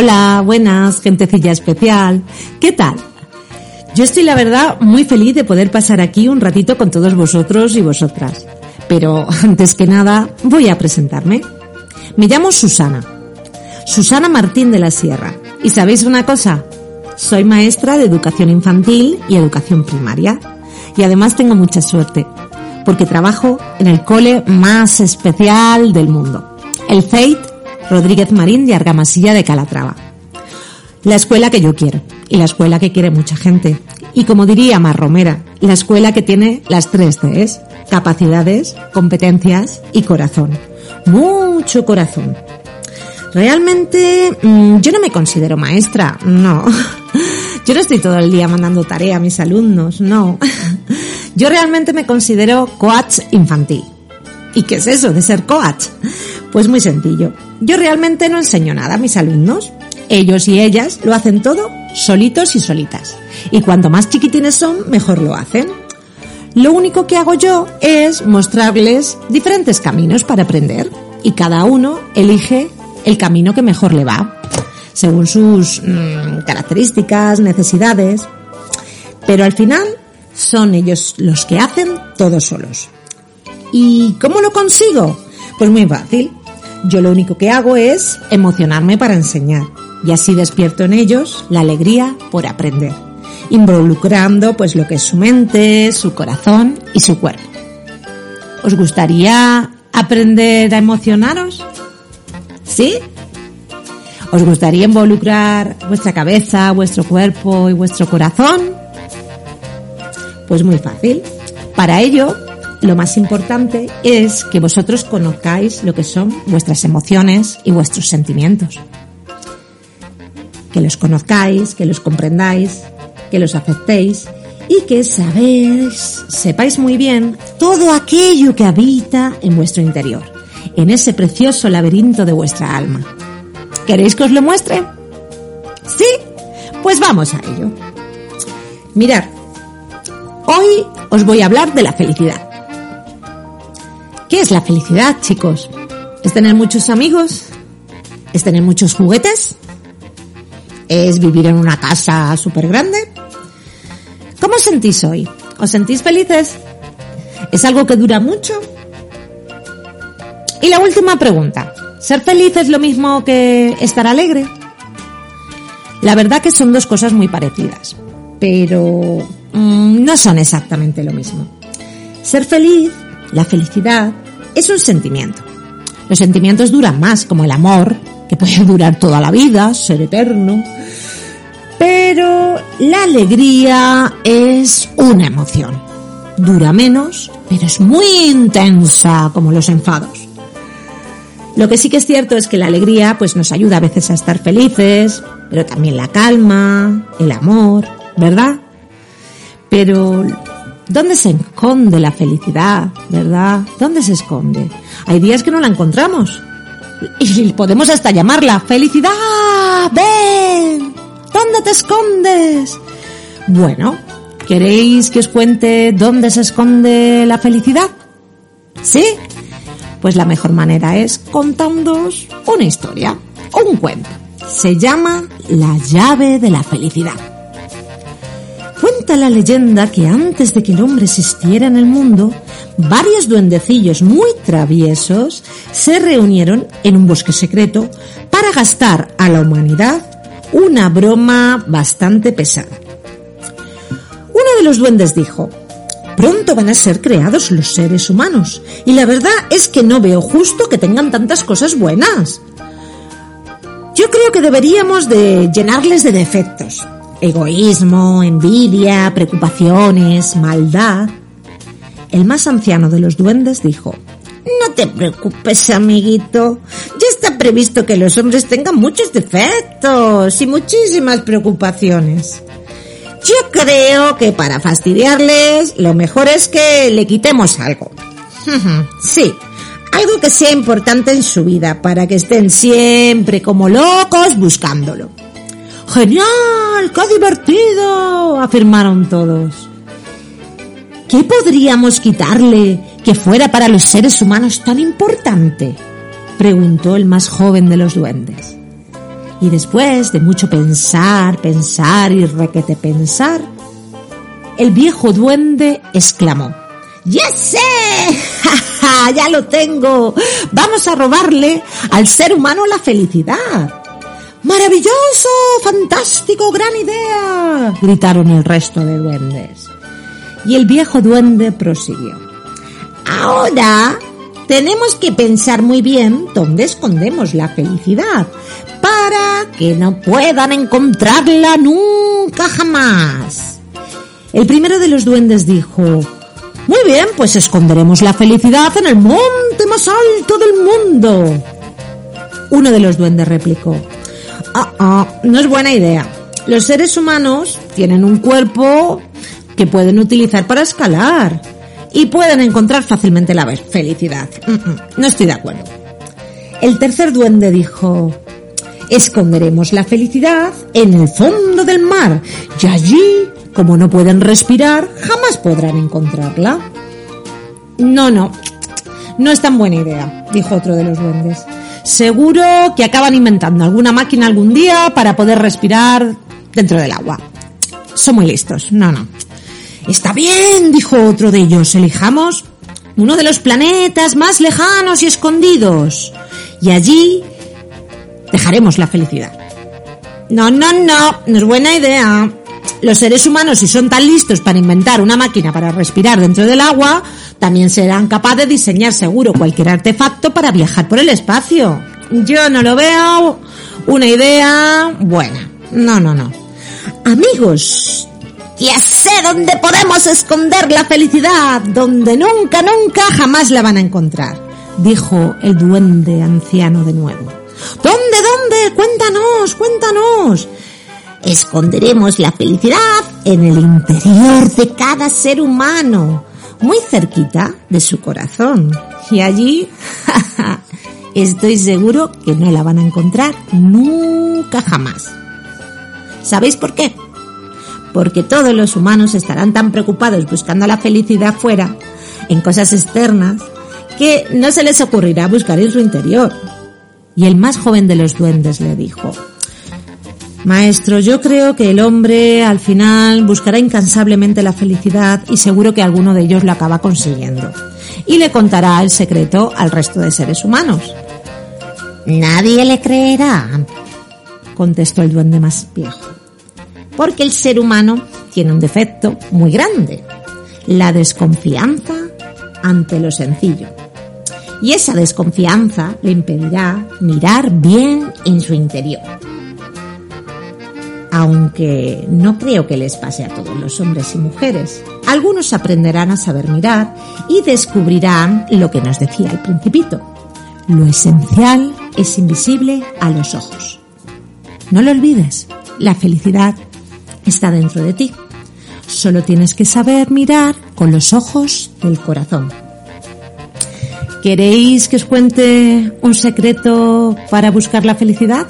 Hola, buenas, gentecilla especial. ¿Qué tal? Yo estoy la verdad muy feliz de poder pasar aquí un ratito con todos vosotros y vosotras. Pero antes que nada voy a presentarme. Me llamo Susana. Susana Martín de la Sierra. ¿Y sabéis una cosa? Soy maestra de educación infantil y educación primaria. Y además tengo mucha suerte, porque trabajo en el cole más especial del mundo, el CEIT Rodríguez Marín de Argamasilla de Calatrava. La escuela que yo quiero y la escuela que quiere mucha gente. Y como diría Mar Romera, la escuela que tiene las tres Cs, capacidades, competencias y corazón. Mucho corazón. Realmente mm, yo no me considero maestra, no. Yo no estoy todo el día mandando tarea a mis alumnos, no. Yo realmente me considero coach infantil. ¿Y qué es eso de ser coach? Pues muy sencillo. Yo realmente no enseño nada a mis alumnos. Ellos y ellas lo hacen todo solitos y solitas. Y cuanto más chiquitines son, mejor lo hacen. Lo único que hago yo es mostrarles diferentes caminos para aprender. Y cada uno elige el camino que mejor le va según sus mm, características, necesidades. Pero al final son ellos los que hacen todo solos. ¿Y cómo lo consigo? Pues muy fácil. Yo lo único que hago es emocionarme para enseñar y así despierto en ellos la alegría por aprender, involucrando pues lo que es su mente, su corazón y su cuerpo. ¿Os gustaría aprender a emocionaros? ¿Sí? ¿Os gustaría involucrar vuestra cabeza, vuestro cuerpo y vuestro corazón? Pues muy fácil. Para ello, lo más importante es que vosotros conozcáis lo que son vuestras emociones y vuestros sentimientos. Que los conozcáis, que los comprendáis, que los aceptéis y que sabéis, sepáis muy bien todo aquello que habita en vuestro interior, en ese precioso laberinto de vuestra alma. ¿Queréis que os lo muestre? ¿Sí? Pues vamos a ello. Mirad, hoy os voy a hablar de la felicidad. ¿Qué es la felicidad, chicos? ¿Es tener muchos amigos? ¿Es tener muchos juguetes? ¿Es vivir en una casa súper grande? ¿Cómo sentís hoy? ¿Os sentís felices? ¿Es algo que dura mucho? Y la última pregunta. ¿Ser feliz es lo mismo que estar alegre? La verdad que son dos cosas muy parecidas, pero mm, no son exactamente lo mismo. Ser feliz, la felicidad, es un sentimiento. Los sentimientos duran más, como el amor, que puede durar toda la vida, ser eterno. Pero la alegría es una emoción. Dura menos, pero es muy intensa, como los enfados. Lo que sí que es cierto es que la alegría pues nos ayuda a veces a estar felices, pero también la calma, el amor, ¿verdad? Pero ¿dónde se esconde la felicidad, verdad? ¿Dónde se esconde? Hay días que no la encontramos. Y podemos hasta llamarla felicidad. Ven. ¿Dónde te escondes? Bueno, ¿queréis que os cuente dónde se esconde la felicidad? ¿Sí? Pues la mejor manera es contándoos una historia un cuento. Se llama La llave de la felicidad. Cuenta la leyenda que antes de que el hombre existiera en el mundo, varios duendecillos muy traviesos se reunieron en un bosque secreto para gastar a la humanidad una broma bastante pesada. Uno de los duendes dijo, Pronto van a ser creados los seres humanos. Y la verdad es que no veo justo que tengan tantas cosas buenas. Yo creo que deberíamos de llenarles de defectos. Egoísmo, envidia, preocupaciones, maldad. El más anciano de los duendes dijo, No te preocupes, amiguito. Ya está previsto que los hombres tengan muchos defectos y muchísimas preocupaciones. Yo creo que para fastidiarles lo mejor es que le quitemos algo. sí, algo que sea importante en su vida para que estén siempre como locos buscándolo. ¡Genial! ¡Qué divertido! afirmaron todos. ¿Qué podríamos quitarle que fuera para los seres humanos tan importante? preguntó el más joven de los duendes. Y después de mucho pensar, pensar y requete pensar, el viejo duende exclamó, ¡Ya sé! ¡Ja, ya lo tengo! Vamos a robarle al ser humano la felicidad. ¡Maravilloso! ¡Fantástico! ¡Gran idea! gritaron el resto de duendes. Y el viejo duende prosiguió. Ahora tenemos que pensar muy bien dónde escondemos la felicidad para que no puedan encontrarla nunca jamás. El primero de los duendes dijo, muy bien, pues esconderemos la felicidad en el monte más alto del mundo. Uno de los duendes replicó, ah, ah, no es buena idea. Los seres humanos tienen un cuerpo que pueden utilizar para escalar y pueden encontrar fácilmente la felicidad. Mm, mm, no estoy de acuerdo. El tercer duende dijo, esconderemos la felicidad en el fondo del mar y allí, como no pueden respirar, jamás podrán encontrarla. No, no, no es tan buena idea, dijo otro de los duendes. Seguro que acaban inventando alguna máquina algún día para poder respirar dentro del agua. Son muy listos. No, no. Está bien, dijo otro de ellos. Elijamos uno de los planetas más lejanos y escondidos. Y allí dejaremos la felicidad. No, no, no, no es buena idea. Los seres humanos, si son tan listos para inventar una máquina para respirar dentro del agua, también serán capaces de diseñar seguro cualquier artefacto para viajar por el espacio. Yo no lo veo una idea buena. No, no, no. Amigos, ya sé dónde podemos esconder la felicidad, donde nunca, nunca, jamás la van a encontrar, dijo el duende anciano de nuevo. ¿Dónde, dónde? Cuéntanos, cuéntanos. Esconderemos la felicidad en el interior de cada ser humano, muy cerquita de su corazón. Y allí, estoy seguro que no la van a encontrar nunca jamás. ¿Sabéis por qué? porque todos los humanos estarán tan preocupados buscando la felicidad fuera, en cosas externas, que no se les ocurrirá buscar en su interior. Y el más joven de los duendes le dijo, Maestro, yo creo que el hombre al final buscará incansablemente la felicidad y seguro que alguno de ellos lo acaba consiguiendo. Y le contará el secreto al resto de seres humanos. Nadie le creerá, contestó el duende más viejo porque el ser humano tiene un defecto muy grande, la desconfianza ante lo sencillo. Y esa desconfianza le impedirá mirar bien en su interior. Aunque no creo que les pase a todos los hombres y mujeres, algunos aprenderán a saber mirar y descubrirán lo que nos decía el principito. Lo esencial es invisible a los ojos. No lo olvides, la felicidad está dentro de ti. Solo tienes que saber mirar con los ojos del corazón. ¿Queréis que os cuente un secreto para buscar la felicidad?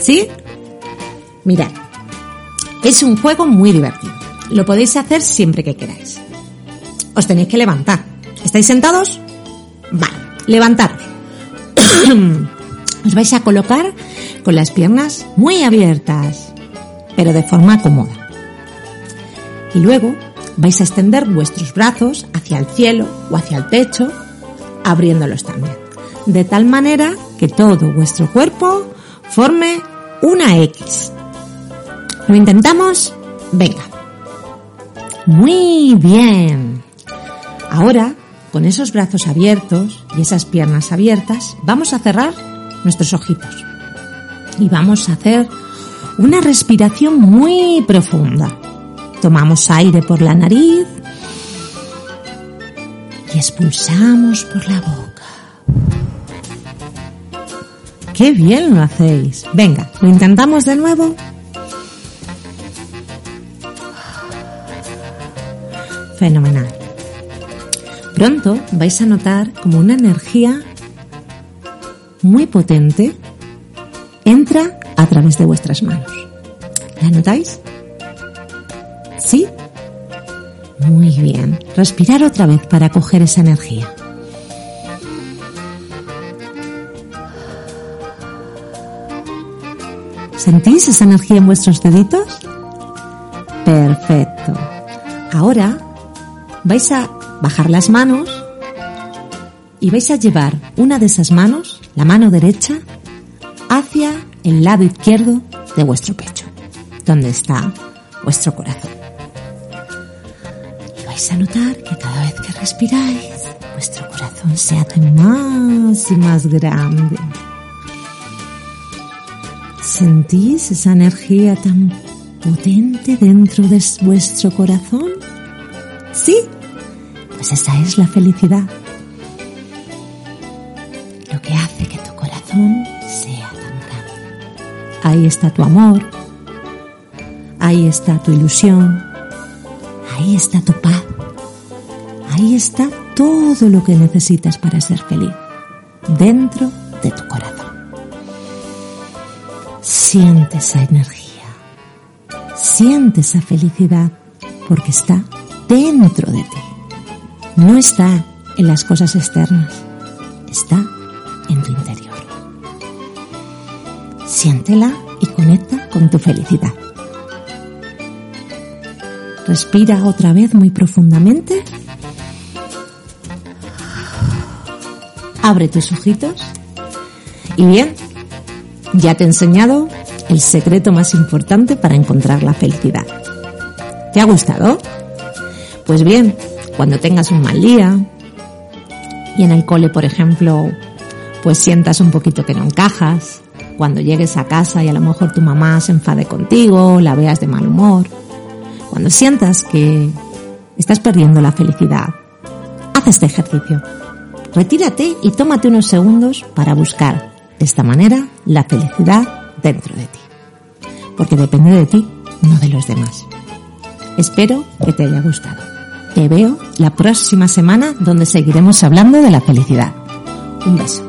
¿Sí? Mirad, es un juego muy divertido. Lo podéis hacer siempre que queráis. Os tenéis que levantar. ¿Estáis sentados? Vale, levantaros. os vais a colocar con las piernas muy abiertas pero de forma cómoda. Y luego vais a extender vuestros brazos hacia el cielo o hacia el techo, abriéndolos también, de tal manera que todo vuestro cuerpo forme una X. ¿Lo intentamos? Venga. Muy bien. Ahora, con esos brazos abiertos y esas piernas abiertas, vamos a cerrar nuestros ojitos. Y vamos a hacer una respiración muy profunda. Tomamos aire por la nariz y expulsamos por la boca. ¡Qué bien lo hacéis! Venga, ¿lo intentamos de nuevo? Fenomenal. Pronto vais a notar como una energía muy potente entra a través de vuestras manos. ¿La notáis? ¿Sí? Muy bien. Respirar otra vez para coger esa energía. ¿Sentís esa energía en vuestros deditos? Perfecto. Ahora vais a bajar las manos y vais a llevar una de esas manos, la mano derecha, hacia el lado izquierdo de vuestro pecho, donde está vuestro corazón. Y vais a notar que cada vez que respiráis, vuestro corazón se hace más y más grande. ¿Sentís esa energía tan potente dentro de vuestro corazón? ¿Sí? Pues esa es la felicidad. Lo que hace que tu corazón sea tan grande. Ahí está tu amor. Ahí está tu ilusión. Ahí está tu paz. Ahí está todo lo que necesitas para ser feliz. Dentro de tu corazón. Siente esa energía. Siente esa felicidad porque está dentro de ti. No está en las cosas externas, está en tu interior. Siéntela y conecta con tu felicidad. Respira otra vez muy profundamente. Abre tus ojitos. Y bien, ya te he enseñado el secreto más importante para encontrar la felicidad. ¿Te ha gustado? Pues bien, cuando tengas un mal día y en el cole, por ejemplo, pues sientas un poquito que no encajas, cuando llegues a casa y a lo mejor tu mamá se enfade contigo, la veas de mal humor, cuando sientas que estás perdiendo la felicidad, haz este ejercicio. Retírate y tómate unos segundos para buscar de esta manera la felicidad dentro de ti. Porque depende de ti, no de los demás. Espero que te haya gustado. Te veo la próxima semana donde seguiremos hablando de la felicidad. Un beso.